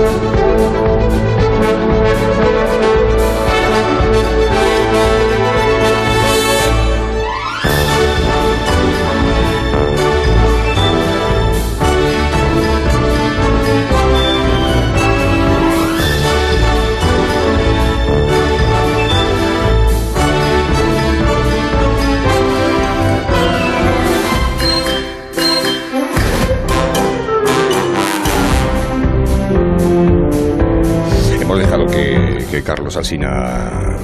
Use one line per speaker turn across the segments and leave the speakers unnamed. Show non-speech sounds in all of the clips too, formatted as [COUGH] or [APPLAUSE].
Hemos Carlos Alsina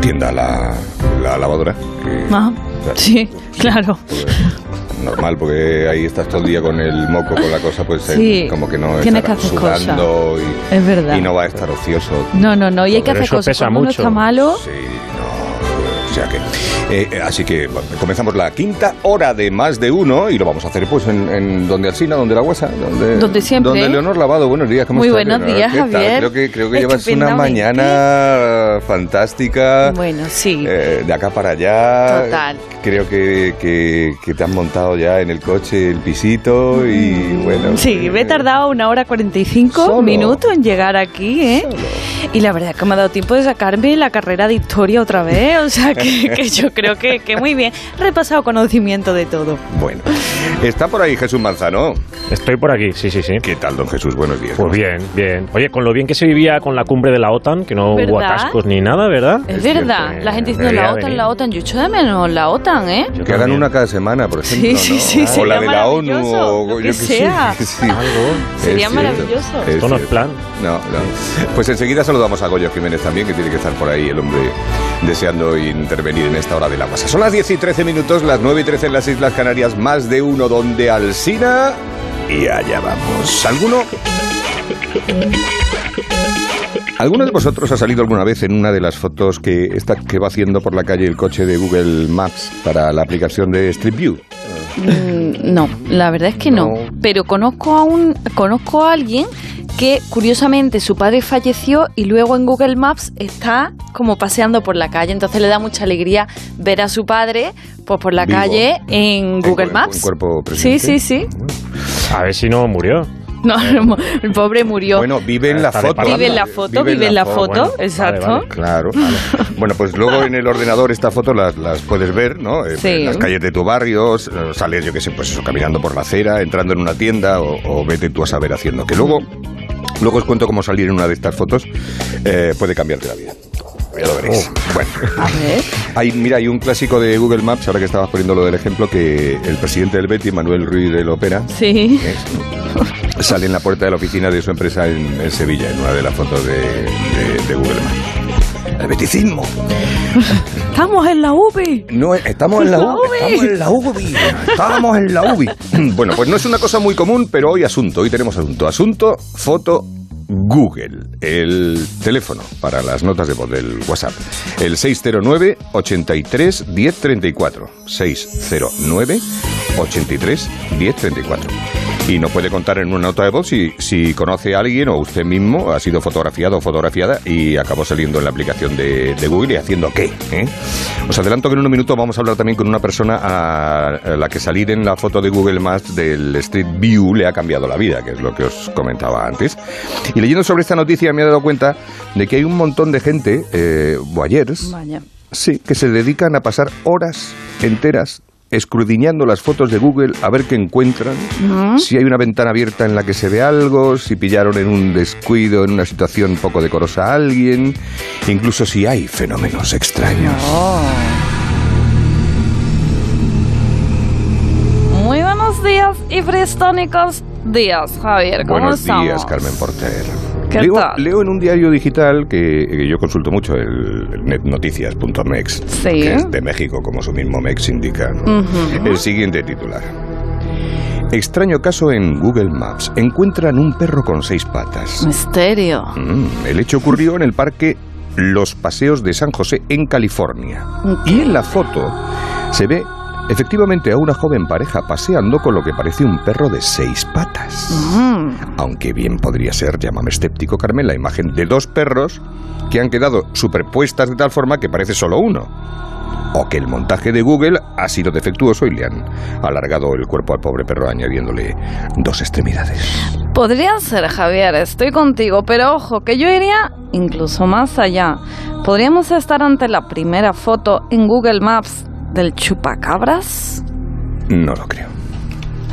tienda la, la lavadora. que-
Ah,
claro,
sí, claro.
pues, normal, porque ahí estás todo el día con el moco, con la cosa, pues eh,
Sí,
como que no
tienes
estará
que hacer
sudando y,
Es verdad.
y no va a estar ocioso.
No, no, no, y hay que hacer cosas.
pesa
Cuando uno
mucho.
está malo,
Sí, sea que. eh, eh, así que bueno, comenzamos la quinta hora de más de uno y lo vamos a hacer pues en, en donde Alsina, donde la Guasa, donde,
Donde siempre.
Donde Leonor Lavado. Buenos días, ¿cómo
Muy
estás,
buenos días. Javier.
Creo que, creo que llevas una mañana fantástica.
bueno, sí.
eh, de acá para allá.
Total.
Creo que, que, que te has montado ya en el coche el pisito y bueno.
Mm, Sí, me he
eh,
tardado una hora 45
Solo.
minutos en llegar aquí, ¿eh?
Solo.
Y la verdad es que me ha dado tiempo de sacarme la carrera de historia otra vez, o sea que, [LAUGHS] [LAUGHS] que yo creo que, que muy bien. Repasado conocimiento de todo.
Bueno, está por ahí Jesús Manzano.
Estoy por aquí, sí, sí, sí.
¿Qué tal, don Jesús? Buenos días.
Pues bien, bien. Oye, con lo bien que se vivía con la cumbre de la OTAN, que no hubo
¿Verdad?
atascos ni nada, ¿verdad?
Es,
Es
verdad,
cierto,
la gente diciendo la OTAN,
venir.
la OTAN, yo echo de menos la OTAN, ¿eh?
Yo
Que hagan una cada semana, por ejemplo.
Sí, sí,
¿no?
sí,
o la de la ONU o
lo
yo
que
qué
sea. [LAUGHS]
Sí.
Algo.
Sería
cierto,
maravilloso.
es
Esto no es plan.
No, no. Pues enseguida saludamos a Goyo Jiménez también, que tiene que estar por ahí el hombre deseando intervenir en esta hora de la guasa. Son las 10 y 13 minutos, las 9 y 13 en las Islas Canarias, más de uno donde Alsina. Y allá vamos. ¿Alguno? ¿Alguno de vosotros ha salido alguna vez en una de las fotos que, está, que va haciendo por la calle el coche de Google Maps para la aplicación de Street View?
Mm, No, la verdad es que no.
No.
Pero conozco a un, conozco a alguien que curiosamente su padre falleció y luego en Google Maps está como paseando por la calle. Entonces le da mucha alegría ver a su padre pues por la
Vivo.
calle en Google Maps.
en cuerpo
sí,
presente.
sí, sí.
A ver si no murió.
No, [LAUGHS] el pobre murió.
Bueno, vive en la
Está
foto.
vive en la foto, vive, en la foto,
bueno,
exacto.
vale, vale.
Claro. [LAUGHS] Bueno, pues luego en el ordenador esta foto las, las puedes ver, ¿no? Eh,
Sí.
En las calles de tu barrio, sales, yo qué sé, pues eso, caminando por la acera, entrando en una tienda o, o vete tú a saber haciendo. Que luego, luego os cuento cómo salir en una de estas fotos eh, puede cambiarte la vida. Ya lo veréis. Bueno,
A ver. [LAUGHS]
hay, mira, hay un clásico de Google Maps, ahora que estabas poniendo lo del ejemplo, que el presidente del Betty, Manuel Ruiz de Lopera,
Sí.
¿eh? sale en la puerta de la oficina de su empresa en, en Sevilla, en una de las fotos de, de- de Google Maps.
Estamos en la UBI.
No, estamos en la
La.
UBI. Estamos en la UBI. Estamos en la UBI. Bueno, pues no es una cosa muy común, pero hoy asunto. Hoy tenemos asunto. Asunto, foto, Google. El teléfono para las notas de voz del WhatsApp. El 609 83 1034. 609 83 1034. Y nos puede contar en una nota de voz si, si conoce a alguien o usted mismo ha sido fotografiado o fotografiada y acabó saliendo en la aplicación de, Google y haciendo qué. ¿eh? Os adelanto que en unos minutos vamos a hablar también con una persona a la que salir en la foto de Google Maps del Street View le ha cambiado la vida, que es lo que os comentaba antes. Y leyendo sobre esta noticia me he dado cuenta de que hay un montón de gente, eh, voyeurs,
Vaya.
Sí, que se dedican a pasar horas enteras escudriñando las fotos de Google a ver qué encuentran, si hay una ventana abierta en la que se ve algo, si pillaron en un descuido, en una situación poco decorosa a alguien, incluso si hay fenómenos extraños.
Muy buenos días y días, Javier. ¿Cómo
Buenos
estamos?
días, Carmen Porter.
¿Qué
leo,
tal?
leo en un diario digital que, que yo consulto mucho, el netnoticias.mex,
Sí.
que es de México, como su mismo Mex indica. El siguiente titular. Extraño caso en Google Maps. Encuentran un perro con seis patas.
Misterio.
Mm, el hecho ocurrió en el parque Los Paseos de San José, en California. Y en la foto se ve efectivamente a una joven pareja paseando con lo que parece un perro de seis patas.
Mm.
Aunque bien podría ser, llámame escéptico Carmen, la imagen de dos perros que han quedado superpuestas de tal forma que parece solo uno. O que el montaje de Google ha sido defectuoso y le han alargado el cuerpo al pobre perro añadiéndole dos extremidades.
Podría ser, Javier, estoy contigo, pero ojo, que yo iría incluso más allá. Podríamos estar ante la primera foto en Google Maps del chupacabras.
No lo creo.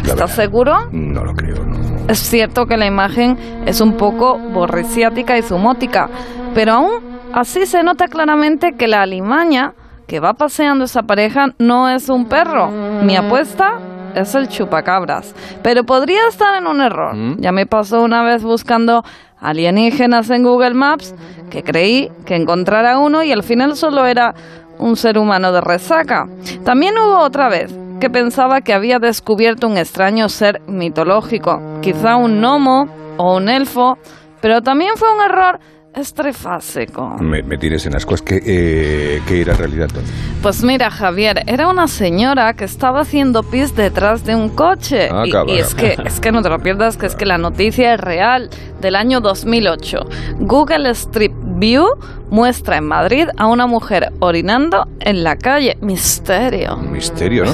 La
¿Estás
verdad,
seguro?
No lo creo, no.
Es cierto que la imagen es un poco borriciática y zumótica, pero aún así se nota claramente que la alimaña que va paseando esa pareja no es un perro. Mi apuesta es el chupacabras, pero podría estar en un error.
¿Mm?
Ya me pasó una vez buscando alienígenas en Google Maps que creí que encontrara uno y al final solo era un ser humano de resaca. También hubo otra vez que pensaba que había descubierto un extraño ser mitológico, quizá un gnomo o un elfo, pero también fue un error estrefásico.
Me, me tires en ascuas. ¿Qué, eh, qué era en realidad, Tony?
Pues mira, Javier, era una señora que estaba haciendo pis detrás de un coche.
Ah,
y, y es que es que no te lo pierdas, que es que la noticia es real del año 2008. Google Street View muestra en Madrid a una mujer orinando en la calle. Misterio.
Misterio, ¿no?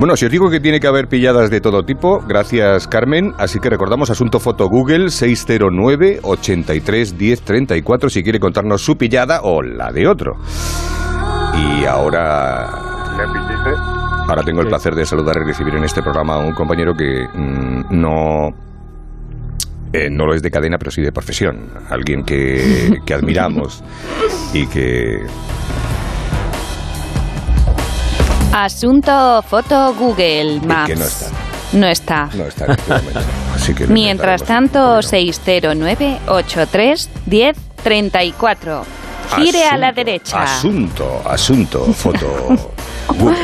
Bueno, si os digo que tiene que haber pilladas de todo tipo, gracias Carmen, así que recordamos asunto foto Google 609 83 10 34 si quiere contarnos su pillada o la de otro. Y ahora ahora tengo el placer de saludar y recibir en este programa a un compañero que mm, no eh, no lo es de cadena, pero sí de profesión. Alguien que, que admiramos y que
Asunto foto Google Maps.
que no está.
No está.
no está en este momento. Así que
Mientras tanto,
sin problema.
609 83 10 34. Gire a la derecha.
Asunto, asunto, foto. [LAUGHS] Google.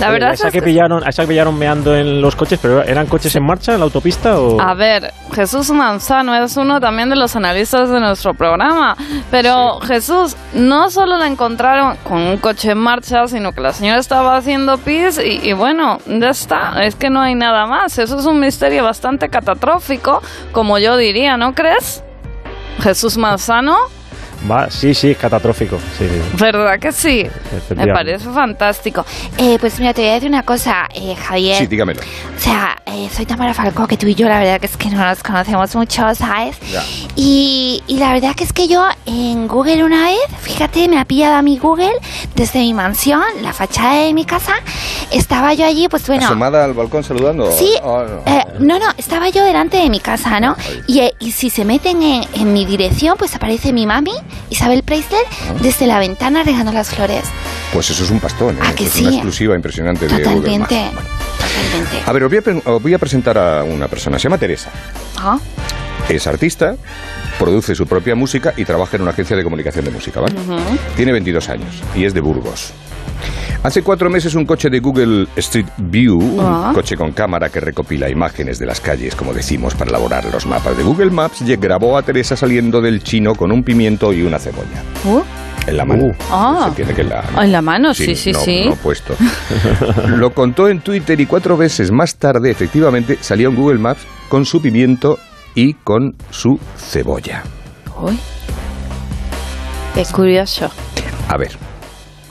La verdad
esa
es
que pillaron, a esa que pillaron meando en los coches, pero ¿eran coches en marcha en la autopista o...?
A ver, Jesús Manzano es uno también de los analistas de nuestro programa. Pero Jesús, no solo la encontraron con un coche en marcha, sino que la señora estaba haciendo pis y, y bueno, ya está. Es que no hay nada más. Eso es un misterio bastante catastrófico, como yo diría, ¿no crees? Jesús Manzano,
Va, sí, sí, catastrófico. Sí, sí.
¿verdad que sí? Me parece fantástico.
Eh, pues mira, te voy a decir una cosa, eh, Javier.
Sí, dígamelo.
O sea, eh, soy Tamara Falcó, que tú y yo la verdad que es que no nos conocemos mucho, ¿sabes?
Ya.
Y, y la verdad que es que yo en Google una vez, fíjate, me ha pillado a mi Google desde mi mansión, la fachada de mi casa. Estaba yo allí, pues bueno...
¿Asomada al balcón saludando?
Sí,
Oh, no.
eh, no, no, estaba yo delante de mi casa, ¿no? Y, eh, y si se meten en, en mi dirección, pues aparece mi mami, Isabel Preisler, desde la ventana regando las flores.
Pues eso es un pastón, ¿eh?
¿A que
Eso es una
sí?
exclusiva impresionante de Google
Totalmente.
Bueno.
totalmente.
A ver, os voy a, os voy a presentar a una persona. Se llama Teresa.
Ah,
Es artista, produce su propia música y trabaja en una agencia de comunicación de música, ¿vale? Tiene 22 años y es de Burgos. Hace cuatro meses un coche de Google Street View,
Ah.
un coche con cámara que recopila imágenes de las calles, como decimos, para elaborar los mapas de Google Maps, grabó a Teresa saliendo del chino con un pimiento y una cebolla.
uh,
En la mano.
Uh.
Ah.
Se entiende que en la,
en la mano, sí, sí,
no,
sí.
no puesto. [LAUGHS] Lo contó en Twitter y cuatro veces más tarde, efectivamente, salió en Google Maps con su pimiento y con su cebolla.
Uy. Es curioso.
A ver,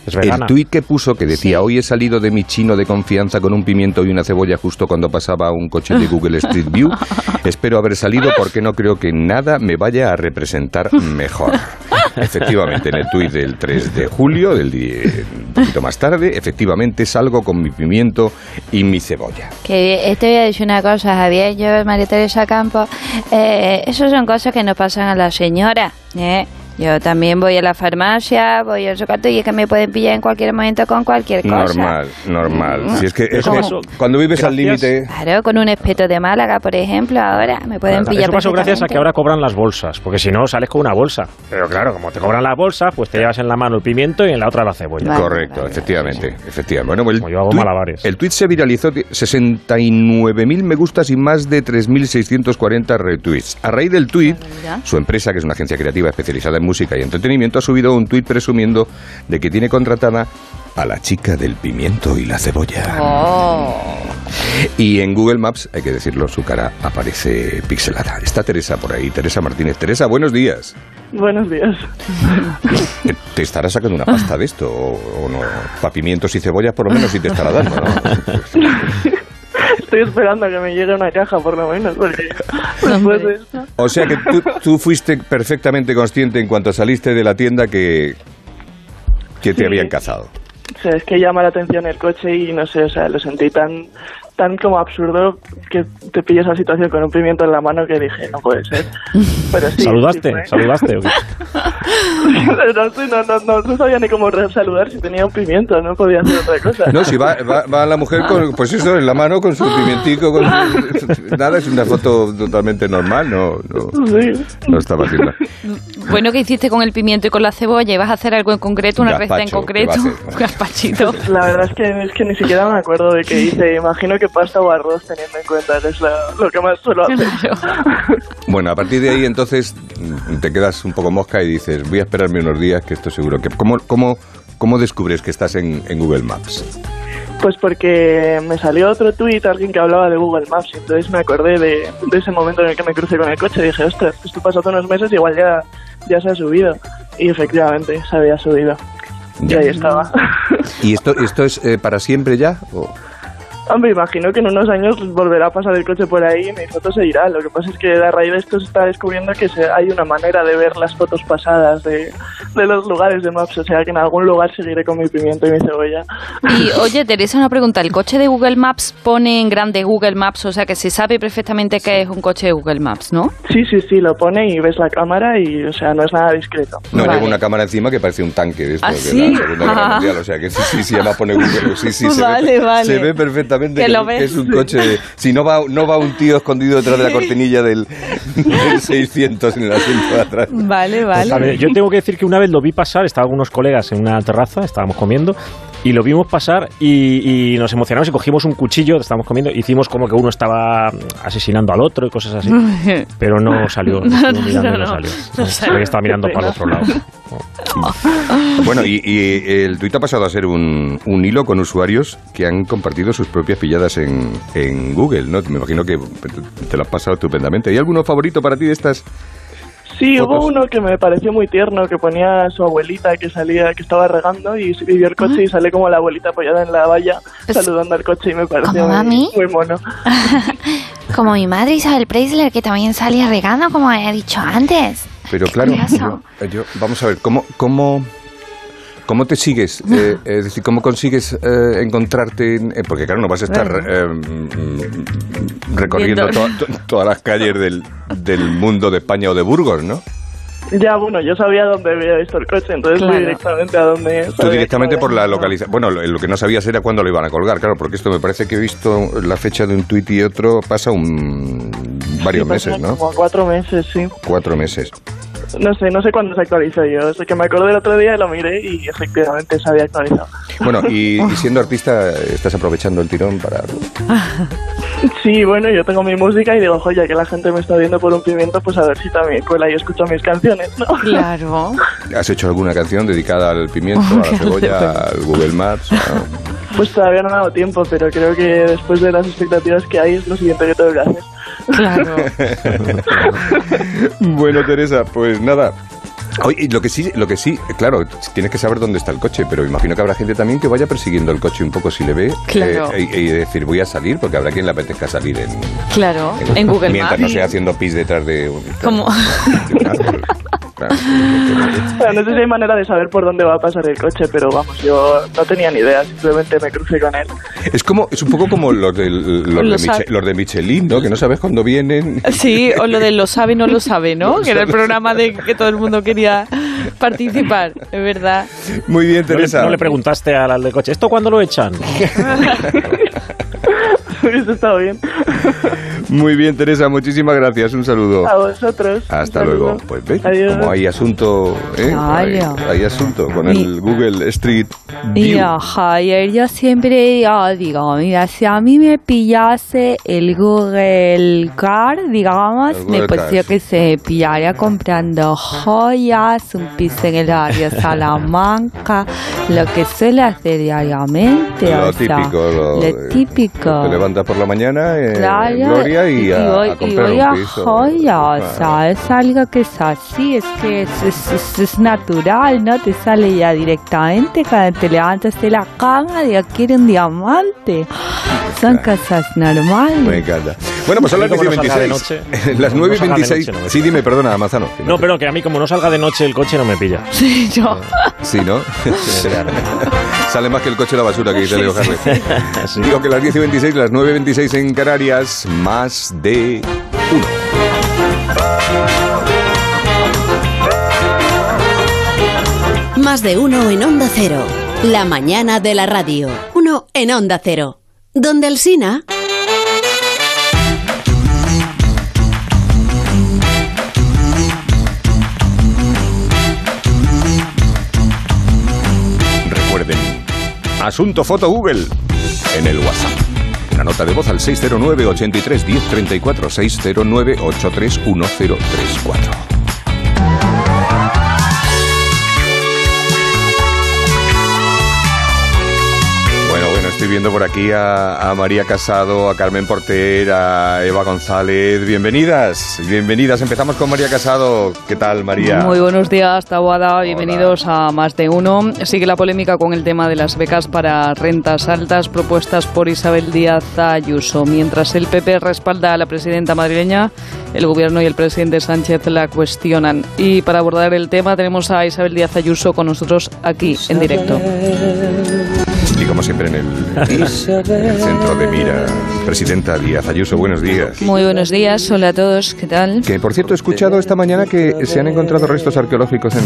el tuit que puso que decía hoy he salido de mi chino de confianza con un pimiento y una cebolla justo cuando pasaba un coche de Google Street View. [LAUGHS] Espero haber salido porque no creo que nada me vaya a representar mejor. [LAUGHS] Efectivamente, en el tuit del 3 de julio, del día, un poquito más tarde, efectivamente salgo con mi pimiento y mi cebolla.
Que te voy a decir una cosa, Javier, yo, María Teresa Campos, eh, eso son cosas que nos pasan a la señora, ¿eh? Yo también voy a la farmacia, voy al socato y es que me pueden pillar en cualquier momento con cualquier cosa.
Normal, normal. Si es que, es
Eso
que cuando vives al
Gracias.
límite...
Claro, con un espeto de Málaga, por ejemplo, ahora me pueden
Claro,
pillar
Eso pasó gracias a que ahora cobran las bolsas, porque si no sales con una bolsa. Pero claro, como te cobran la bolsa, pues te llevas en la mano el pimiento y en la otra la cebolla.
Vale,
Correcto,
vale,
efectivamente, efectivamente. Bueno, el
Como yo hago
tuit-
malabares.
El tweet se viralizó, t- 69.000 me gustas y más de 3.640 retweets. A raíz del tweet, su empresa, que es una agencia creativa especializada en música y entretenimiento, ha subido un tweet presumiendo de que tiene contratada a la chica del pimiento y la cebolla.
Oh.
Y en Google Maps, hay que decirlo, su cara aparece pixelada. Está Teresa por ahí, Teresa Martínez. Teresa, buenos días.
Buenos días.
¿Te- ¿Te estará sacando una pasta de esto o, o no? Para pimientos y cebollas por lo menos sí te estará dando, ¿no? [LAUGHS]
Estoy esperando a que me llegue una caja, por lo menos, porque [LAUGHS] después de esto...
O sea que tú, tú fuiste perfectamente consciente en cuanto saliste de la tienda que, que te
Sí.
habían cazado.
O sea, es que llama la atención el coche y no sé, o sea, lo sentí tan tan como absurdo que te pilles esa situación con un pimiento en la mano que dije, no puede ser. [LAUGHS] Pero sí,
¿Saludaste?
sí.
¿Saludaste? [LAUGHS]
no, no, no, no, no sabía ni cómo saludar si tenía un pimiento, no podía hacer otra cosa.
No, si va, va, va la mujer con, pues eso, en la mano con su pimentico, con su- [LAUGHS] nada, es una foto totalmente normal, no, no,
Sí.
no estaba haciendo.
Bueno, ¿qué hiciste con el pimiento y con la cebolla? ¿Ibas a hacer algo en concreto, una receta en concreto?
¿qué va a hacer?
Un gazpachito.
La verdad es que, es que ni siquiera me acuerdo de qué hice. Imagino que pasta o arroz, teniendo en cuenta que es la- lo que más suelo hacer. [LAUGHS]
Bueno, a partir de ahí entonces te quedas un poco mosca y dices, voy a esperarme unos días que esto seguro que... ¿Cómo, cómo, cómo descubres que estás en, en Google Maps?
Pues porque me salió otro tuit, alguien que hablaba de Google Maps, y entonces me acordé de, de ese momento en el que me crucé con el coche y dije, ostras, esto pasó hace unos meses y igual ya, ya se ha subido. Y efectivamente, se había subido. Y
Ya.
ahí estaba.
¿Y esto, esto es eh, para siempre ya? ¿O-
Hombre, imagino que en unos años volverá a pasar el coche por ahí y mi foto se irá. Lo que pasa es que a raíz de esto se está descubriendo que se- hay una manera de ver las fotos pasadas de, de los lugares de Maps. O sea que en algún lugar seguiré con mi pimiento y mi cebolla.
Y [LAUGHS] oye, Teresa, una pregunta. ¿El coche de Google Maps pone en grande Google Maps? O sea, que se sabe perfectamente que es un coche de Google Maps, ¿no?
Sí, sí, sí, lo pone y ves la cámara y, o sea, no es nada discreto.
No,
Vale.
lleva una cámara encima que parece un tanque de, esto,
¿Ah,
de
sí?
la Segunda Guerra. Mundial. O sea que sí, sí, sí, además pone [LAUGHS] Google. Sí, sí, se,
Vale,
ve,
vale.
se ve perfectamente
Que
es un coche. de- si no va, no va un tío escondido detrás de la cortinilla del, del 600 en el asiento de atrás.
Vale,
A ver, yo tengo que decir que una vez lo vi pasar, estaba con unos colegas en una terraza, estábamos comiendo, y lo vimos pasar y, y nos emocionamos y cogimos un cuchillo, estábamos comiendo, hicimos como que uno estaba asesinando al otro y cosas así, [LAUGHS] pero no salió, no, mirando
no,
no salió.
salió.
estaba mirando para el otro lado. [LAUGHS]
Bueno, y, y el tuit ha pasado a ser un, un hilo con usuarios que han compartido sus propias pilladas en, en Google, ¿no? Me imagino que te lo has pasado estupendamente. ¿Hay alguno favorito para ti de estas?
Sí,
Fotos.
hubo uno que me pareció muy tierno, que ponía a su abuelita que salía, que estaba regando y se vio el coche y sale como la abuelita apoyada en la valla
Pues,
saludando al coche y me pareció
¿como
muy,
mami?
muy mono. [LAUGHS]
Como mi madre Isabel Preisler, que también salía regando, como he dicho antes.
Pero claro, yo- vamos a ver, ¿cómo, cómo, cómo te sigues? [LAUGHS] Eh, es decir, ¿cómo consigues eh, encontrarte? en- eh, porque claro, no vas a estar eh, recorriendo
Viendo.
to- to- todas las calles del, del mundo de España o de Burgos, ¿no?
Ya, bueno, yo sabía dónde había visto el coche, entonces
Claro.
fui directamente a donde...
Tú directamente por la localización. Bueno, lo, lo que no sabías era cuándo lo iban a colgar, claro, porque esto me parece que he visto la fecha de un tuit y otro pasa un varios
Sí,
meses, ¿no?
Como cuatro meses, sí.
Cuatro meses.
No sé, no sé cuándo se actualizó yo. Sé que me acordé el otro día y lo miré y efectivamente se había actualizado.
Bueno, y, [LAUGHS] y siendo artista, estás aprovechando el tirón para...
Sí, bueno, yo tengo mi música y digo, joya, que la gente me está viendo por un pimiento, pues a ver si también cuela y escucho mis canciones, ¿no?
Claro.
¿Has hecho alguna canción dedicada al pimiento, a la cebolla, al Google Maps? a-
Pues todavía no me ha dado tiempo, pero creo que después de las expectativas que hay es lo siguiente que tengo que hacer.
Claro. [LAUGHS]
Bueno, Teresa, pues nada. Oye, y lo que sí, lo que sí, claro, tienes que saber dónde está el coche, pero imagino que habrá gente también que vaya persiguiendo el coche un poco si le ve.
Claro.
eh, y, y decir, voy a salir, porque habrá quien le apetezca salir en,
Claro. En Google
mientras
Maps.
no sea haciendo pis detrás de un.
Como- [LAUGHS]
Claro. [LAUGHS]
Bueno, no sé si hay manera de saber por dónde va a pasar el coche, pero vamos, yo no tenía ni idea, simplemente me crucé con él.
Es como, es un poco como los, del- los,
Lo
de. Miche- los de Michelin, ¿no? Que no sabes cuándo vienen.
Sí, o lo de lo sabe, no lo sabe, ¿no? Que era el programa de que todo el mundo quería participar, es verdad.
Muy bien,
¿No le,
Teresa.
no le preguntaste al, al del coche, ¿esto cuándo lo echan? [LAUGHS]
Hubiese estado bien. [LAUGHS]
Muy bien, Teresa, muchísimas gracias. Un saludo.
A vosotros.
Hasta luego. Pues ve, como hay asunto, ¿eh? hay, hay asunto con el Google Street View.
Mira, Javier, yo siempre ya digo, mira, si a mí me pillase el Google Car, digamos,
Google
me pareció que se pillaría comprando joyas, un piso en el área Salamanca, lo que suele hacer diariamente.
Lo
o sea,
típico, lo,
lo típico.
Te levantas por la mañana, eh,
Claro,
Gloria, y, a,
voy,
a comprar
y voy
un
a
piso.
joya, o
Ah.
sea, es algo que es así, es que es, es- es- es natural, ¿no? Te sale ya directamente cuando te levantas de la cama, de quiero un diamante. Son cosas normales.
Me encanta. Bueno, pues son las
A mí
10 y
como no salga de
26.
noche, [LAUGHS]
las
como
9 y
no salga de
26.
noche, no
sí, dime, perdona, Manzano. que
No, pero que a mí como no salga de noche el coche no me pilla. [LAUGHS]
Sí, yo.
Sí, ¿no? [LAUGHS] Sale más que el coche de la basura que dice Leo Harley.
Sí.
Digo que las 10 y 26, las 9 y 26 en Canarias, más de uno.
Más de uno en Onda Cero. La mañana de la radio. Uno en Onda Cero. Donde el Sina.
Recuerden, asunto foto Google en el WhatsApp. Una nota de voz al 609 83 10 34 609 83 estoy viendo por aquí a, a María Casado, a Carmen Porter, a Eva González. Bienvenidas, bienvenidas. Empezamos con María Casado. ¿Qué tal, María?
Muy buenos días, Tabuada. Bienvenidos a Más de Uno. Sigue la polémica con el tema de las becas para rentas altas propuestas por Isabel Díaz Ayuso. Mientras el PP respalda a la presidenta madrileña, el gobierno y el presidente Sánchez la cuestionan. Y para abordar el tema tenemos a Isabel Díaz Ayuso con nosotros aquí en directo.
Como siempre en el, en el centro de mira, presidenta Díaz Ayuso, buenos días.
Muy buenos días, hola a todos, ¿qué tal?
Que por cierto he escuchado esta mañana que se han encontrado restos arqueológicos en,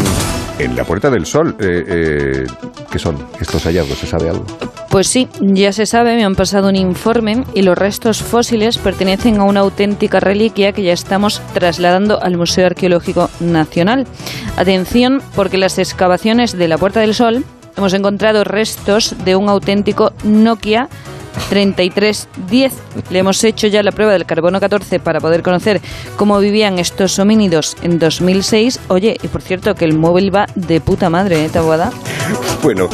en la Puerta del Sol. Eh, eh, ¿Qué son estos hallazgos? ¿Se sabe algo?
Pues sí, ya se sabe, me han pasado un informe y los restos fósiles pertenecen a una auténtica reliquia que ya estamos trasladando al Museo Arqueológico Nacional. Atención, porque las excavaciones de la Puerta del Sol hemos encontrado restos de un auténtico Nokia 3310. Le hemos hecho ya la prueba del carbono 14 para poder conocer cómo vivían estos homínidos en 2006. Oye, y por cierto que el móvil va de puta madre, ¿eh, Tabuada?
Bueno,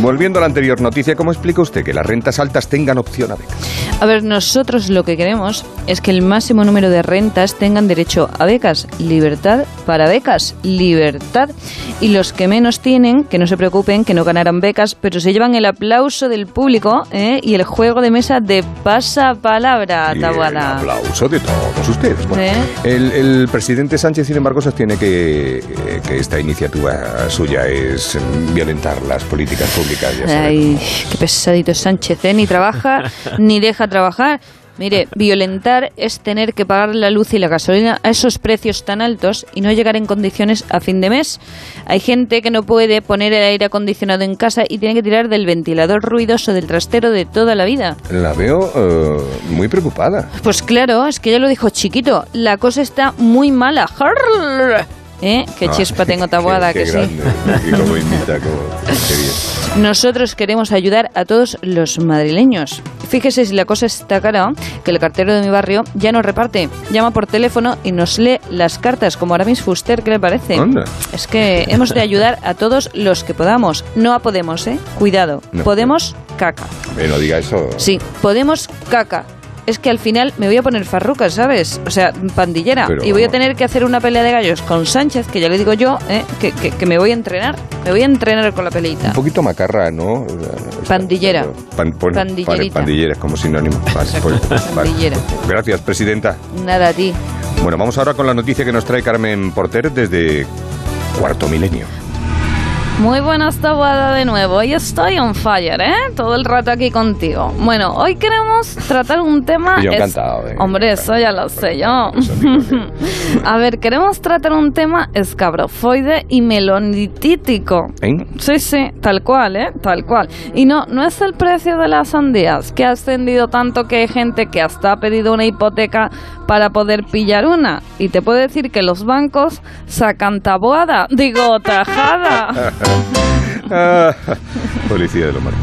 volviendo a la anterior noticia, ¿cómo explica usted que las rentas altas tengan opción a becas?
A ver, nosotros lo que queremos es que el máximo número de rentas tengan derecho a becas. Libertad para becas. Libertad. Y los que menos tienen, que no se preocupen, que no ganarán becas, pero se llevan el aplauso del público ¿eh? y el juego de mesa de pasapalabra,
Y el
Tabuada.
aplauso de todos ustedes. Bueno,
¿Eh?
el, el presidente Sánchez, sin embargo, sostiene que, eh, que esta iniciativa suya es violentar las políticas públicas. Ya
Ay, qué pesadito es Sánchez, ¿eh? Ni trabaja, [LAUGHS] ni deja trabajar. Mire, violentar es tener que pagar la luz y la gasolina a esos precios tan altos y no llegar en condiciones a fin de mes. Hay gente que no puede poner el aire acondicionado en casa y tiene que tirar del ventilador ruidoso del trastero de toda la vida.
La veo eh, muy preocupada.
Pues claro, es que ya lo dijo chiquito, la cosa está muy mala. ¿Eh? Qué
Ah,
chispa [LAUGHS] tengo tabuada,
qué-
que
qué
sí.
grande. Como imita, como- qué bien.
Nosotros queremos ayudar a todos los madrileños. Fíjese si la cosa está cara, que el cartero de mi barrio ya nos reparte, llama por teléfono y nos lee las cartas, como Aramis Fuster, ¿qué le parece?
Anda.
Es que hemos de ayudar a todos los que podamos. No a Podemos, ¿eh? Cuidado.
No.
Podemos caca.
Eh, no diga eso.
Sí, Podemos caca. Es que al final me voy a poner farruca, ¿sabes? O sea, pandillera.
Pero-
Y voy a tener que hacer una pelea de gallos con Sánchez, que ya le digo yo, ¿eh? que, que- que me voy a entrenar. Me voy a entrenar con la peleita.
Un poquito macarra, ¿no? O sea,
Pandillera.
Pan- pon-
Pandillerita.
vale, pandillera, como sinónimo. Vale, pues, vale.
Pandillera.
Gracias, presidenta.
Nada a ti.
Bueno, vamos ahora con la noticia que nos trae Carmen Porter desde Cuarto Milenio.
Muy buenas tabuada de nuevo. Hoy estoy on fire, ¿eh? Todo el rato aquí contigo. Bueno, hoy queremos tratar un tema...
Yo
es-
encantado, eh.
Hombre, eso ya lo sé yo. [LAUGHS] A ver, queremos tratar un tema escabrofoide y melonitítico.
¿Eh?
Sí, sí, tal cual, ¿eh? Tal cual. Y no, no es el precio de las sandías, que ha ascendido tanto que hay gente que hasta ha pedido una hipoteca para poder pillar una. Y te puedo decir que los bancos sacan tabuada, [LAUGHS] digo, tajada.
Ah, [LAUGHS] policía de lo malo.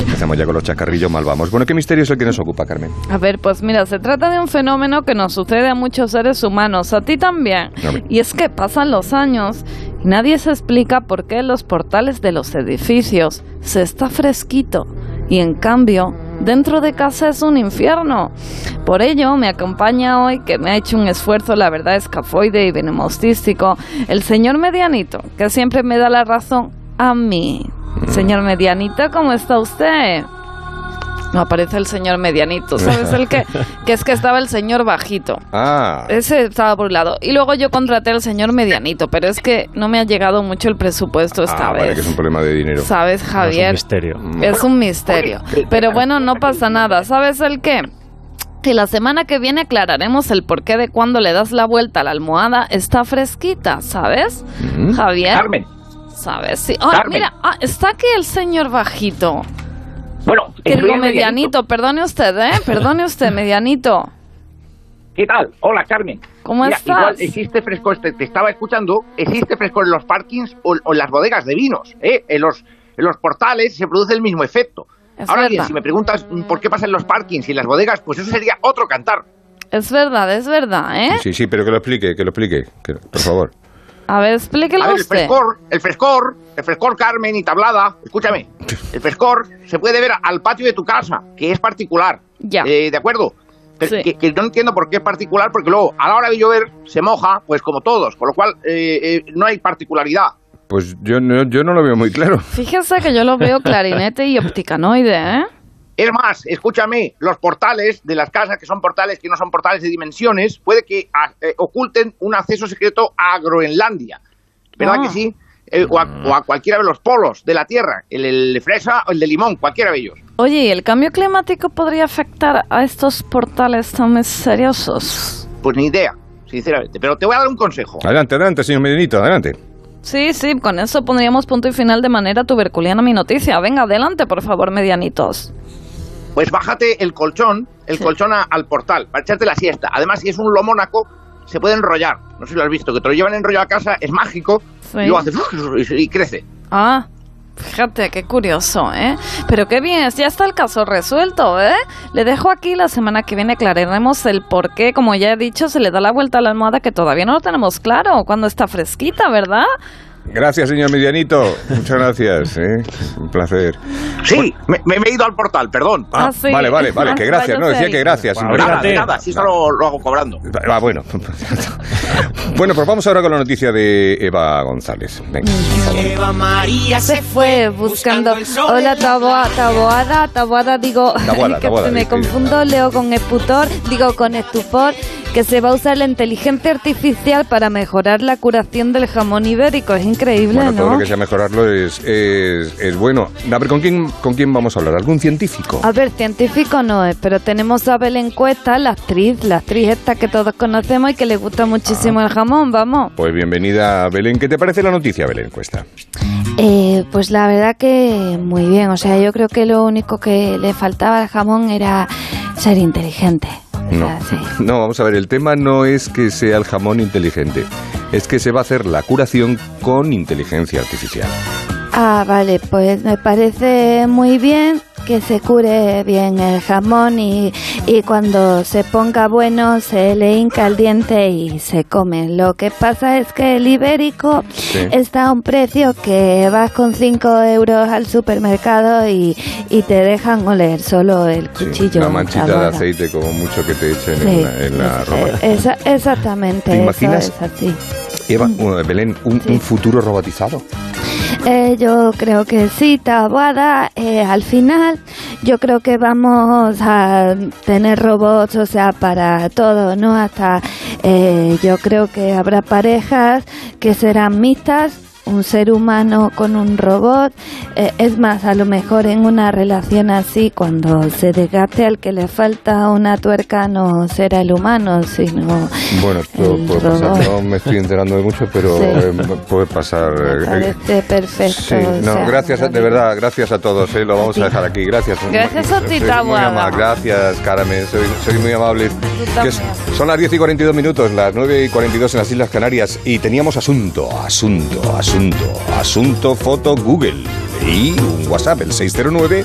Empezamos ya con los chascarrillos mal vamos. Bueno, ¿qué misterio es el que nos ocupa, Carmen?
A ver, pues mira, se trata de un fenómeno que nos sucede a muchos seres humanos, a ti también. Y es que pasan los años y nadie se explica por qué en los portales de los edificios se está fresquito y en cambio dentro de casa es un infierno. Por ello me acompaña hoy, que me ha hecho un esfuerzo, la verdad, escafoide y venemostístico, el señor Medianito, que siempre me da la razón a mí. Señor Medianito, ¿cómo está usted? No aparece el señor medianito, ¿sabes el qué? [LAUGHS] Que es que estaba el señor bajito.
Ah,
Ese estaba por un lado. Y luego yo contraté al señor medianito, pero es que no me ha llegado mucho el presupuesto esta
ah,
vez.
vale, que es un problema de dinero.
¿Sabes,
No, es un
Javier?
misterio.
Es un misterio. Pero bueno, no pasa nada. ¿Sabes el qué? Que la semana que viene aclararemos el porqué de cuando le das la vuelta a la almohada está fresquita, ¿sabes?
Mm.
Javier.
Carmen,
¿Sabes? Sí. Ah,
Carmen.
mira, ah, está aquí el señor bajito.
Bueno,
Que digo medianito, perdone usted, ¿eh? Perdone usted, [LAUGHS] medianito.
¿Qué tal? Hola, Carmen.
¿Cómo
Mira,
estás?
Igual existe fresco, te, te estaba escuchando, existe fresco en los parkings o, o en las bodegas de vinos, ¿eh? En los, en los portales se produce el mismo efecto.
Es
Ahora bien, si me preguntas mm, por qué pasa en los parkings y en las bodegas, pues eso sería otro cantar.
Es verdad, es verdad, ¿eh?
Sí, sí, pero que lo explique, que lo explique, que- por favor.
A ver, explíquelo
A ver, el
usted.
frescor, el frescor, el frescor, Carmen y tablada, escúchame, [LAUGHS] el frescor se puede ver al patio de tu casa, que es particular.
Ya.
Eh, ¿De acuerdo? Pero
Sí.
que, que no entiendo por qué es particular, porque luego a la hora de llover se moja, pues como todos, con lo cual eh, eh, no hay particularidad.
Pues yo no, yo no lo veo muy claro.
Fíjese que yo lo veo clarinete y [LAUGHS] opticanoide, ¿eh?
Es más, escúchame, los portales de las casas, que son portales que no son portales de dimensiones, puede que a- eh, oculten un acceso secreto a Groenlandia. ¿Verdad
Ah.
que sí? Eh, o, a, o a cualquiera de los polos de la Tierra, el, el de fresa o el de limón, cualquiera de ellos.
Oye, ¿y el cambio climático podría afectar a estos portales tan misteriosos?
Pues ni idea, sinceramente. Pero te voy a dar un consejo.
Adelante, adelante, señor Medianito, adelante.
Sí, sí, con eso pondríamos punto y final de manera tuberculiana mi noticia. Venga, adelante, por favor, medianitos.
Pues bájate el colchón, el colchón a- al portal, para echarte la siesta. Además, si es un lomónaco, se puede enrollar. No sé si lo has visto, que te lo llevan enrollado a casa, es mágico,
Sí.
y luego hace y, y crece.
Ah, fíjate, qué curioso, ¿eh? Pero qué bien, ya está el caso resuelto, ¿eh? Le dejo aquí la semana que viene, aclararemos el por qué, como ya he dicho, se le da la vuelta a la almohada que todavía no lo tenemos claro, cuando está fresquita, ¿verdad?
Gracias, señor Medianito. Muchas gracias, ¿eh? Un placer.
Sí, me, me he ido al portal, perdón.
Ah,
Ah, sí.
Vale, vale, vale, que gracias. No, decía que gracias.
Bueno,
Nada,
fíjate.
nada, si eso lo, lo hago cobrando.
Ah, bueno. [LAUGHS] bueno, pues vamos ahora con la noticia de Eva González. Venga.
Eva María
Se fue buscando. Hola, taboa, taboada, taboada, digo. [LAUGHS]
Taboada,
que
taboada,
me
sí, sí.
confundo, leo con esputor, digo con estupor, que se va a usar la inteligencia artificial para mejorar la curación del jamón ibérico. Es increíble,
Bueno, todo
¿no?
lo que sea mejorarlo es, es, es bueno. A ver, ¿con quién, ¿con quién vamos a hablar? ¿Algún científico?
A ver, científico no es, pero tenemos a Belén Cuesta, la actriz, la actriz esta que todos conocemos y que le gusta muchísimo
Ah.
el jamón, vamos.
Pues bienvenida, Belén. ¿Qué te parece la noticia, Belén Cuesta?
Eh, pues la verdad que muy bien. O sea, yo creo que lo único que le faltaba al jamón era ser inteligente. Sí. [LAUGHS]
no, vamos a ver, el tema no es que sea el jamón inteligente, es que se va a hacer la curación con inteligencia artificial.
Ah, vale, pues me parece muy bien que se cure bien el jamón y, y cuando se ponga bueno se le hinca el diente y se come. Lo que pasa es que el ibérico
Sí.
está a un precio que vas con 5 euros al supermercado y, y te dejan oler solo el
Sí,
cuchillo.
una manchita de aceite como mucho que te echen
Sí,
en la, en la
es-
ropa.
esa- exactamente.
¿Te
eso
imaginas?
es así.
Eva, uh, Belén, un,
Sí.
un futuro robotizado.
Eh, yo creo que sí, Tabuada. Eh, al final, yo creo que vamos a tener robots, o sea, para todo, ¿no? Hasta eh, yo creo que habrá parejas que serán mixtas un ser humano con un robot. Eh, es más, a lo mejor en una relación así, cuando se desgaste al que le falta una tuerca, no será el humano, sino.
Bueno, esto
el
puede pasar, no me estoy enterando de mucho, pero
Sí.
eh, puede pasar.
Me
eh,
parece perfecto.
Sí,
o
no,
sea,
gracias, a- de verdad, gracias a todos, eh, lo vamos a dejar aquí, gracias. [LAUGHS]
Gracias a ti,
muy ama- Gracias, Carmen, soy, soy muy amable.
también.
Que es- son las 10 y 42 minutos, las 9 y 42 en las Islas Canarias y teníamos asunto, asunto, asunto, asunto, foto Google y un WhatsApp, el 609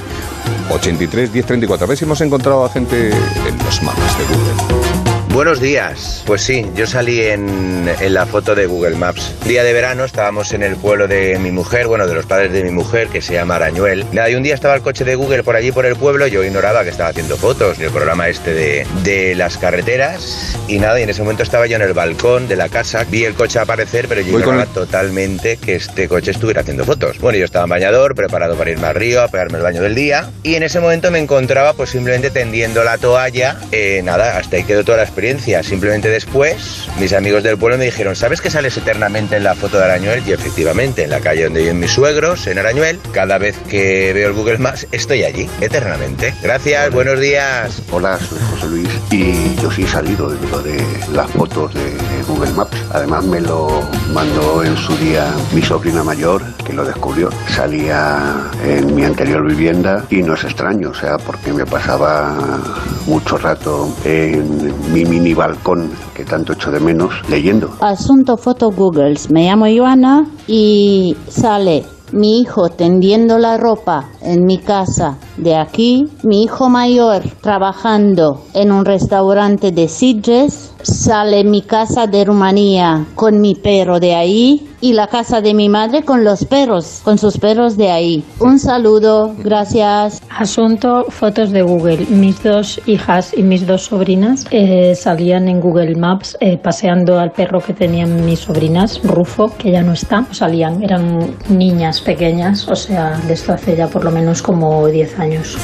83 1034. A ver si hemos encontrado a gente en los mapas de Google.
Buenos días. Pues sí, yo salí en, en la foto de Google Maps. Día de verano estábamos en el pueblo de mi mujer, bueno, de los padres de mi mujer, que se llama Arañuel. Nada, y un día estaba el coche de Google por allí por el pueblo, yo ignoraba que estaba haciendo fotos del programa este de, de las carreteras. Y nada, y en ese momento estaba yo en el balcón de la casa, vi el coche aparecer, pero yo
Voy
ignoraba totalmente que este coche estuviera haciendo fotos. Bueno, yo estaba en bañador, preparado para irme al río, a pegarme el baño del día. Y en ese momento me encontraba pues simplemente tendiendo la toalla. Eh, nada, hasta ahí quedó toda la experiencia. Simplemente después, mis amigos del pueblo me dijeron, ¿sabes que sales eternamente en la foto de Arañuel? Y efectivamente, en la calle donde viven mis suegros, en Arañuel, cada vez que veo el Google Maps, estoy allí, eternamente. Gracias, buenos días.
Hola, soy José Luis y yo sí he salido de lo de las fotos de Google Maps. Además me lo mandó en su día mi sobrina mayor, que lo descubrió. Salía en mi anterior vivienda y no es extraño, o sea, porque me pasaba mucho rato en mi mini balcón, que tanto echo de menos, leyendo.
Asunto Foto Googles. Me llamo Ivana y sale mi hijo tendiendo la ropa en mi casa de aquí, mi hijo mayor trabajando en un restaurante de Sitges, sale mi casa de Rumanía con mi perro de ahí y la casa de mi madre con los perros, con sus perros de ahí. Un saludo, gracias.
Asunto fotos de Google. Mis dos hijas y mis dos sobrinas eh, salían en Google Maps eh, paseando al perro que tenían mis sobrinas, Rufo, que ya no está. Salían, eran niñas pequeñas, o sea, de esto hace ya por lo menos como 10 años.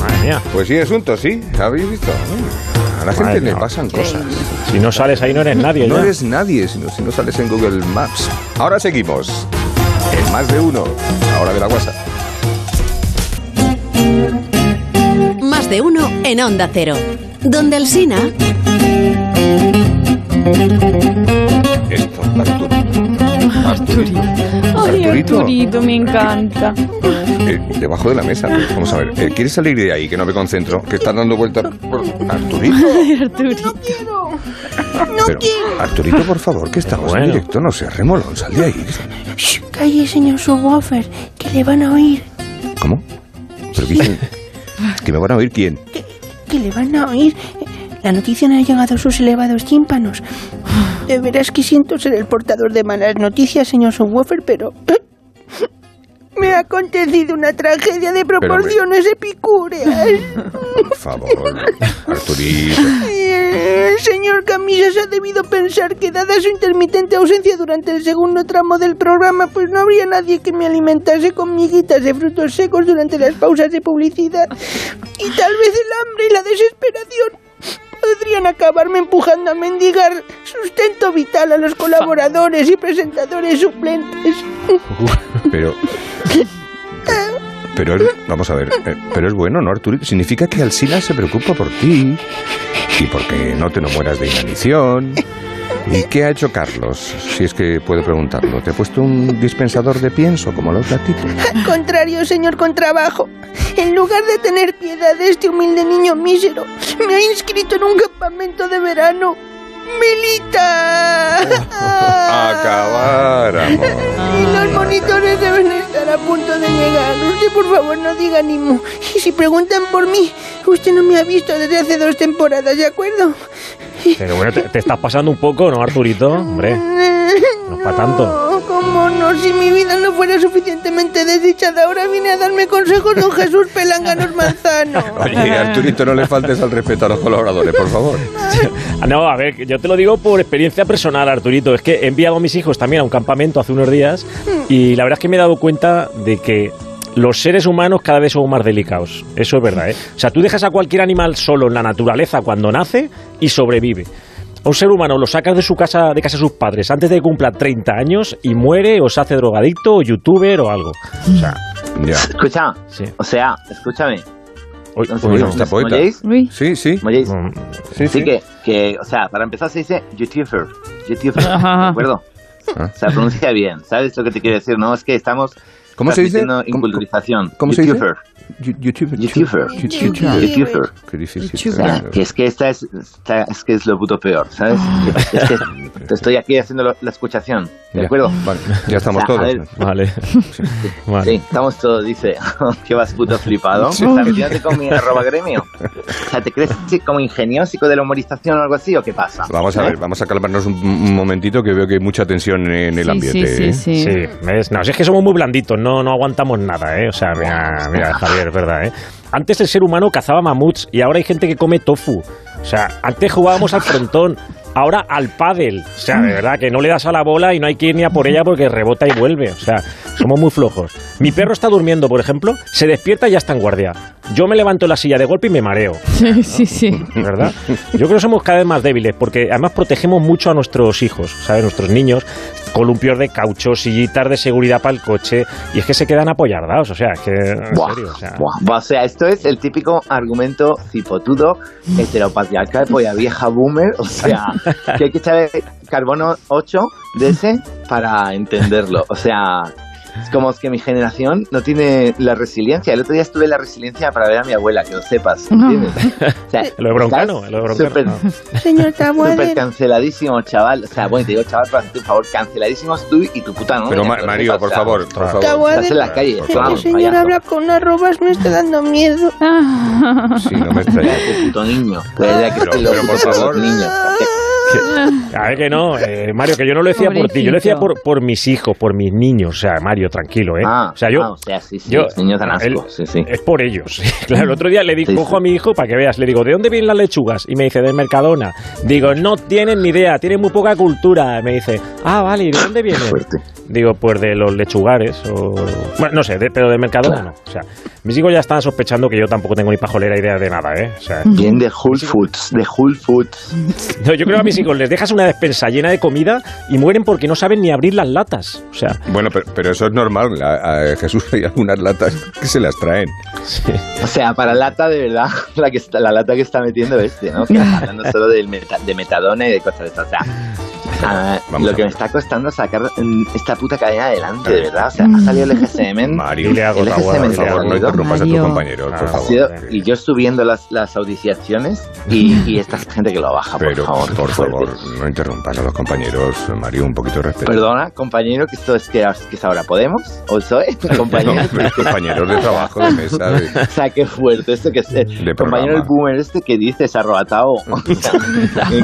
Madre mía.
Pues sí, asunto, sí, ¿habéis visto? A la gente
Madre
le pasan cosas.
Si no sales ahí no eres nadie.
No
ya.
eres nadie si no, si no sales en Google Maps. Ahora seguimos. En más de uno. Ahora de la WhatsApp.
Más de uno en Onda Cero. Donde el Sina.
Esto, Arturo.
Arturito.
Arturito.
Arturito, me encanta. [LAUGHS]
Eh, debajo de la mesa. Vamos a ver. eh, ¿Quieres salir de ahí? Que no me concentro. Que estás dando vueltas. por- Arturito. [LAUGHS]
Ay, Arturito.
Pero, Arturito, por favor, que estamos
Bueno.
en directo. No seas remolón. Sal de ahí.
Calle, señor subwoofer, que le van a oír,
¿Cómo? ¿Pero? [LAUGHS] ¿Que me van a oír quién?
que le van a oír. La noticia no ha llegado a sus elevados tímpanos. De veras que siento ser el portador de malas noticias, señor subwoofer, pero... Me ha acontecido una tragedia de proporciones epicúreas.
Por favor. Arturito.
El señor Camisas ha debido pensar que dada su intermitente ausencia durante el segundo tramo del programa, pues no habría nadie que me alimentase con miguitas de frutos secos durante las pausas de publicidad. Y tal vez el hambre y la desesperación podrían acabarme empujando a mendigar sustento vital a los colaboradores y presentadores suplentes.
Pero. Pero es- vamos a ver, eh, pero es bueno, ¿no, Arturito? Significa que Alsina se preocupa por ti y porque no te no mueras de inanición. ¿Y qué ha hecho Carlos? Si es que puedo preguntarlo. ¿Te ha puesto un dispensador de pienso como los gatitos?
Al contrario, señor Contrabajo. En lugar de tener piedad de este humilde niño mísero, me ha inscrito en un campamento de verano. ¡Milita! Y los monitores deben estar a punto de llegar. Usted, por favor, no diga ni mu. Y si preguntan por mí, usted no me ha visto desde hace dos temporadas, ¿de acuerdo?
Pero bueno, te, te estás pasando un poco, ¿no, Arturito? Hombre, no es para tanto.
No, ¿Cómo no? Si mi vida no fuera suficientemente desdichada, ahora viene a darme consejos don Jesús Pelánganos Manzano. [LAUGHS]
Oye, Arturito, no le faltes al respeto a los colaboradores, por favor. [LAUGHS]
No, a ver, yo te lo digo por experiencia personal, Arturito. Es que he enviado a mis hijos también a un campamento hace unos días y la verdad es que me he dado cuenta de que los seres humanos cada vez son más delicados. Eso es verdad, ¿eh? O sea, tú dejas a cualquier animal solo en la naturaleza cuando nace y sobrevive. a un ser humano lo sacas de su casa, de casa de sus padres, antes de que cumpla 30 años y muere o se hace drogadicto o youtuber o algo. O sea,
Escucha, o sea, escúchame.
Hoy,
No sé,
Uy,
¿me-
está
¿me
poeta.
oyéis?
Sí, sí.
¿Me oyéis?
Sí,
Sí,
sí.
Que, que, o sea, para empezar se dice YouTuber. YouTuber, [LAUGHS] ¿de acuerdo?
Ah.
O sea, pronuncia bien. ¿Sabes lo que te quiero decir? No, es que estamos
¿Cómo se dice?
inculturización.
cómo se dice?
YouTuber.
YouTuber.
YouTuber.
YouTuber. Qué difícil.
Que es que esta es, esta es que es lo puto peor, ¿sabes? Es que te [LAUGHS] estoy aquí haciendo lo- la escuchación, ¿de
Ya,
acuerdo?
vale, ya estamos
O sea, a
todos.
ver,
Vale.
Sí, estamos todos, dice. [LAUGHS] ¿Qué vas puto flipado?
Sí.
¿Estás metiéndote con mi arroba gremio? O sea, ¿te crees como ingeniósico de la humorización o algo así o qué pasa?
Vamos a
¿Eh?
ver, vamos a calmarnos un, un momentito que veo que hay mucha tensión en el
Sí,
ambiente.
sí,
¿eh?
sí, sí. ¿ves? No, si es que somos muy blanditos, no, no aguantamos nada, ¿eh? O sea, mira, mira, [LAUGHS] Javier, es verdad, ¿eh? Antes el ser humano cazaba mamuts y ahora hay gente que come tofu. O sea, antes jugábamos al frontón, ahora al pádel. O sea, de verdad, que no le das a la bola y no hay que ir ni a por ella porque rebota y vuelve. O sea, somos muy flojos. Mi perro está durmiendo, por ejemplo, se despierta y ya está en guardia. Yo me levanto en la silla de golpe y me mareo. [LAUGHS]
Sí, sí, sí.
¿verdad? Yo creo que somos cada vez más débiles porque además protegemos mucho a nuestros hijos, ¿sabes? Nuestros niños, columpios de caucho, sillitas de seguridad para el coche y es que se quedan apoyardados, o sea, es que en
Buah,
serio, o sea,
buah, o sea, esto es el típico argumento cipotudo, heteropatriarcal, polla vieja boomer. O sea, que hay que echar carbono 8 de ese para entenderlo. O sea, es como es que mi generación no tiene la resiliencia. El otro día estuve en la resiliencia para ver a mi abuela, que lo sepas. ¿entiendes? [LAUGHS] O sea,
lo broncano, lo broncano.
súper-
no.
Señor [LAUGHS]
Súper
Tabuader.
canceladísimo, chaval. O sea, bueno, te digo, chaval, para hacerte un favor, canceladísimos tú y tu puta novia.
Pero, Ma- Mario, por
sea,
favor, por favor.
Tabuader,
Estás en la calle,
Por
el
favor.
señor
payaso.
habla con arrobas, me está dando miedo. [LAUGHS]
Sí, no me extraña.
Puto niño.
Pero-
loco
pero, por
por
favor.
niños.
Que- A ver que no, [LAUGHS] eh, Mario, que yo no lo decía por ti, yo lo decía por, por mis hijos, por mis niños, o sea, Mario, tranquilo, ¿eh?
Ah,
o sea, yo,
ah, o sea, sí, sí,
yo-
los niños dan asco,
él-
sí, sí.
Es por ellos. [LAUGHS] Claro, el otro día le digo,
Sí,
cojo
sí.
a mi hijo para que veas, le digo, ¿de dónde vienen las lechugas? Y me dice, de Mercadona. Digo, no tienen ni idea, tienen muy poca cultura. Me dice, ah, vale, ¿y de dónde vienen? Digo, pues de los lechugares o... Bueno, no sé, de- pero de Mercadona no. O sea, mis hijos ya están sospechando que yo tampoco tengo ni pajolera idea de nada, ¿eh? O sea,
Bien de Whole Foods, de Whole Foods.
no, yo creo que a mis hijos les dejas una despensa llena de comida y mueren porque no saben ni abrir las latas. O sea,
Bueno, pero, pero eso es normal. A, a Jesús hay algunas latas que se las traen.
O sea, para lata de verdad, la, que está, la lata que está metiendo este, ¿no? Que está hablando solo del meta- de metadona y de cosas de estas. O sea, ah, lo que me está costando sacar mm, esta puta cadena adelante, de verdad. O sea, ha salido el EGSM.
Mario,
Dile algo,
el EGSM
por favor, no interrumpas a tus
Mario.
compañeros, por favor.
sido- y yo subiendo las, las audiciaciones y, y esta gente que lo baja, por
Pero,
favor.
por favor, no interrumpas a los compañeros, Mario, un poquito de respeto.
Perdona, compañero, que esto es que, que es ahora Podemos, o soy, [LAUGHS] compañero.
No, compañeros de trabajo, de mesa, de- [LAUGHS]
O sea, qué fuerte esto que es. eh, compañero el boomer este que dices arrobatado. [LAUGHS] O sea,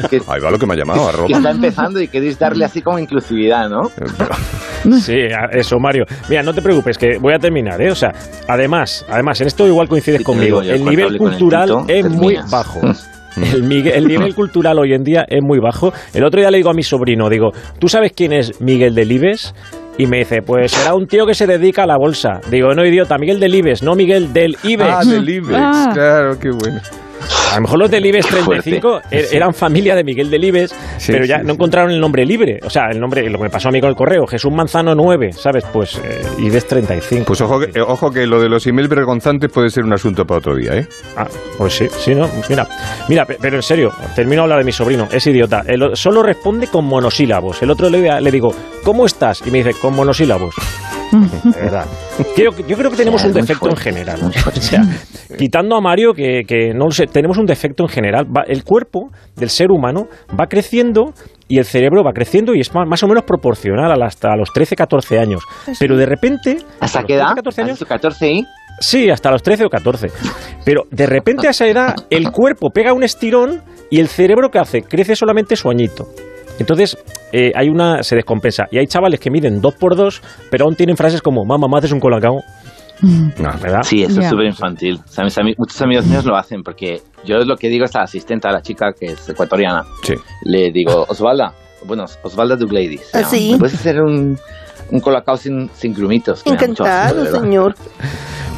que,
Ahí va lo que me ha llamado,
que
arroba.
está empezando y queréis darle así como inclusividad, ¿no? [LAUGHS]
Sí, eso, Mario. Mira, no te preocupes, que voy a terminar, ¿eh? O sea, además, además, en esto igual coincides
Sí,
conmigo.
yo,
el nivel
el
cultural
Tito,
es muy bajo. [LAUGHS] El, nivel cultural hoy en día es muy bajo. El otro día le digo a mi sobrino, digo, ¿tú sabes quién es Miguel Delibes? Y me dice, pues será un tío que se dedica a la bolsa. Digo, no, idiota, Miguel Delibes, no Miguel del Ibex.
Ah, del Ibex,
Ah. [LAUGHS]
claro, qué bueno.
A lo mejor los del IBEX
Qué fuerte.
35 er- eran familia de Miguel del IBEX,
Sí,
pero ya
sí,
no encontraron el nombre libre. O sea, el nombre, lo que me pasó a mí con el correo, Jesús Manzano 9, ¿sabes? Pues eh, IBEX 35.
Pues ojo que, ojo que lo de los emails vergonzantes puede ser un asunto para otro día, ¿eh?
Ah, pues sí, sí, ¿no? Mira, mira, pe- pero en serio, termino de hablar de mi sobrino, es idiota. El- solo responde con monosílabos. El otro le, le digo, ¿cómo estás? Y me dice, con monosílabos. [LAUGHS] De verdad. Creo yo creo que tenemos un defecto en general. O sea, quitando a Mario, que, que no lo sé, tenemos un defecto en general. Va- el cuerpo del ser humano va creciendo y el cerebro va creciendo y es más, más o menos proporcional a la- hasta los 13, 14 años. Pero de repente...
¿Hasta qué edad?
13, 14 años,
¿Has dicho 14 y?
Sí, hasta los 13 o 14. Pero de repente a esa edad el cuerpo pega un estirón y el cerebro ¿qué hace? Crece solamente su añito. Entonces, eh, hay una se descompensa. Y hay chavales que miden 2 por 2 pero aún tienen frases como, mamá, ¿me haces un colacao? ¿Verdad?
Sí, eso es súper infantil. O sea, mis ami- muchos amigos míos lo hacen porque yo lo que digo es a la asistente, a la chica que es ecuatoriana,
Sí.
le digo, Osvalda, bueno, Osvalda Duglady.
¿Ah, sí?
¿Puedes hacer un, un colacao sin, sin grumitos?
Encantado, señor. [LAUGHS]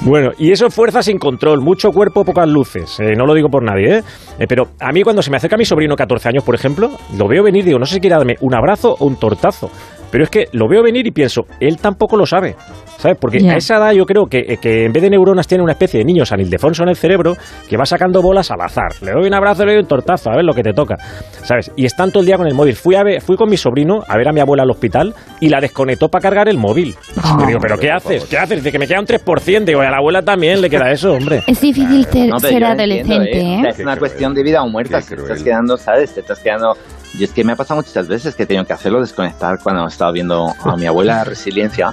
Bueno, y eso es fuerza sin control, mucho cuerpo, pocas luces. Eh, no lo digo por nadie, ¿eh? Eh, Pero a mí cuando se me acerca mi sobrino 14 años, por ejemplo, lo veo venir y digo, no sé si quiere darme un abrazo o un tortazo. Pero es que lo veo venir y pienso, él tampoco lo sabe. ¿Sabes? Porque
Ya.
a esa edad yo creo que, eh, que en vez de neuronas tiene una especie de niño San Ildefonso en el cerebro que va sacando bolas al azar. Le doy un abrazo, le doy un tortazo, a ver lo que te toca. ¿Sabes? Y están todo el día con el móvil. Fui, a ver, fui con mi sobrino a ver a mi abuela al hospital y la desconectó para cargar el móvil. Le digo, ¿pero qué haces? ¿Qué haces? Dice que me queda un 3%. Digo, y a la abuela también le queda eso, hombre.
Es difícil ter-
No,
ser
lo entiendo,
adolescente,
¿eh?
¿eh?
Es una cuestión de vida o muerte. Te estás quedando, ¿sabes? Te estás quedando. Y es que me ha pasado muchas veces que he tenido que hacerlo, desconectar cuando estaba viendo a mi abuela [LAUGHS] Resiliencia.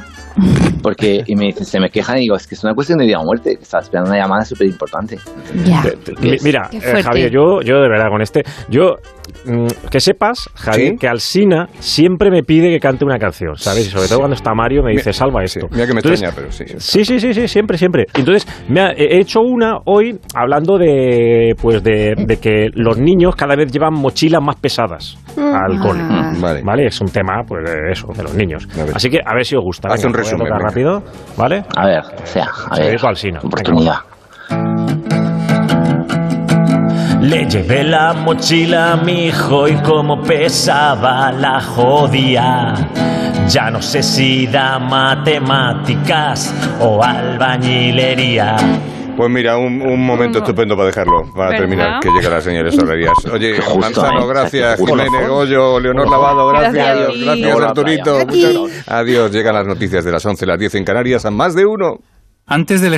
Porque, y me dicen, se me quejan y digo, es que es una cuestión de vida o muerte, que estaba esperando una llamada súper importante.
Mi- Mira, eh. Javier, yo, yo de verdad con este, yo que sepas, Javier,
¿Sí?
que Alsina siempre me pide que cante una canción, ¿sabes? Y sobre todo cuando está Mario me dice, salva esto.
Mira que me
Entonces,
extraña, pero sí.
Sí, sí, sí, sí, siempre, siempre. Entonces, me ha- he hecho una hoy hablando de, pues de, de que los niños cada vez llevan mochilas más pesadas al
Ah.
cole.
Vale.
Vale. Es un tema, pues, de eso, de los niños. Así que a ver si os gusta.
Haz un resumen,
rápido, ¿vale?
A ver, o sea, a ver.
Alsina.
Oportunidad.
Le llevé la mochila a mi hijo y como pesaba la jodía. Ya no sé si da matemáticas o albañilería.
Pues mira, un, un momento estupendo para dejarlo, para
¿Verdad?
terminar, que llega la señora Herrerías. [LAUGHS] Oye, Manzano, gracias. Jiménez, Goyo, Leonor Lavado, gracias,
Gracias
gracias, Arturito. Adiós, llegan las noticias de las 11, las 10 en Canarias, a más de uno.
Antes de